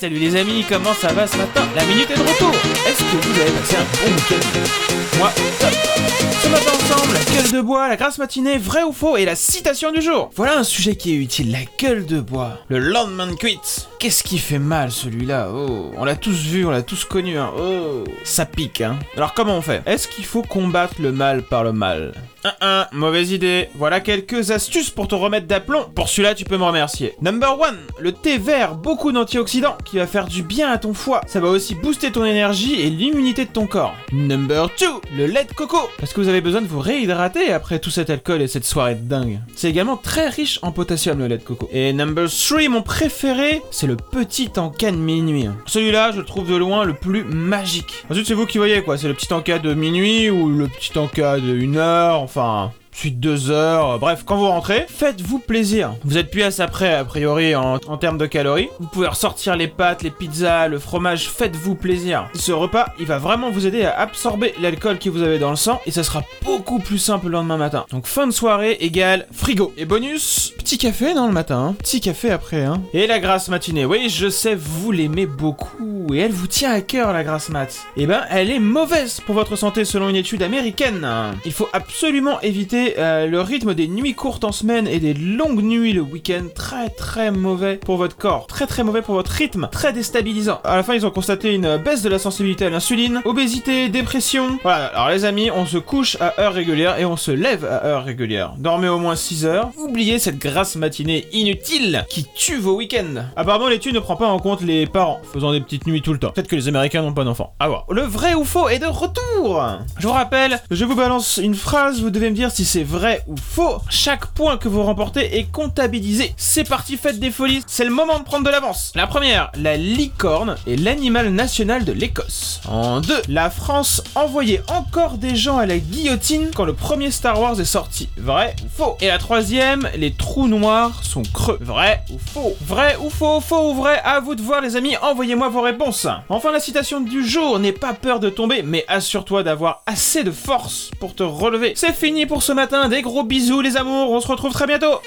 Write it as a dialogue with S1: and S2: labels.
S1: Salut les amis, comment ça va ce matin? La minute est de retour. Est-ce que vous avez passé un bon Ce matin ensemble, la gueule de bois, la grasse matinée, vrai ou faux et la citation du jour Voilà un sujet qui est utile, la gueule de bois. Le Landman Quit Qu'est-ce qui fait mal celui-là? Oh, on l'a tous vu, on l'a tous connu, hein. Oh, ça pique, hein. Alors comment on fait? Est-ce qu'il faut combattre le mal par le mal? 1-1, mauvaise idée. Voilà quelques astuces pour te remettre d'aplomb. Pour celui-là, tu peux me remercier. Number 1, le thé vert, beaucoup d'antioxydants qui va faire du bien à ton foie. Ça va aussi booster ton énergie et l'immunité de ton corps. Number 2, le lait de coco, parce que vous avez besoin de vous réhydrater après tout cet alcool et cette soirée de dingue. C'est également très riche en potassium le lait de coco. Et number 3, mon préféré, c'est le petit encas de minuit. Celui-là, je trouve de loin le plus magique. Ensuite, c'est vous qui voyez quoi, c'est le petit encas de minuit ou le petit encas de 1 heure, enfin deux heures, bref, quand vous rentrez, faites-vous plaisir. Vous êtes plus prêt, a priori, en, en, termes de calories. Vous pouvez ressortir les pâtes, les pizzas, le fromage, faites-vous plaisir. Ce repas, il va vraiment vous aider à absorber l'alcool que vous avez dans le sang, et ça sera beaucoup plus simple le lendemain matin. Donc fin de soirée égale frigo. Et bonus, petit café dans le matin, hein. petit café après, hein. Et la grasse matinée, oui, je sais, vous l'aimez beaucoup, et elle vous tient à cœur, la grasse mat. Eh ben, elle est mauvaise pour votre santé selon une étude américaine. Il faut absolument éviter euh, le rythme des nuits courtes en semaine et des longues nuits le week-end, très très mauvais pour votre corps, très très mauvais pour votre rythme, très déstabilisant. À la fin, ils ont constaté une baisse de la sensibilité à l'insuline, obésité, dépression. Voilà, alors les amis, on se couche à heure régulière et on se lève à heure régulière. Dormez au moins 6 heures. Oubliez cette grasse matinée inutile qui tue vos week-ends. Apparemment, l'étude ne prend pas en compte les parents faisant des petites nuits tout le temps. Peut-être que les Américains n'ont pas d'enfants. À voir. Le vrai ou faux est de retour. Je vous rappelle, je vous balance une phrase, vous devez me dire si c'est vrai ou faux. Chaque point que vous remportez est comptabilisé. C'est parti, faites des folies, c'est le moment de prendre de l'avance. La première, la licorne est l'animal national de l'Écosse. En deux, la France envoyait encore des gens à la guillotine quand le premier Star Wars est sorti. Vrai ou faux? Et la troisième, les trous noirs sont creux. Vrai ou faux? Vrai ou faux? Faux ou vrai? À vous de voir les amis, envoyez-moi vos réponses. Enfin la citation du jour, n'aie pas peur de tomber, mais assure-toi d'avoir assez de force pour te relever. C'est fini pour ce matin, des gros bisous les amours, on se retrouve très bientôt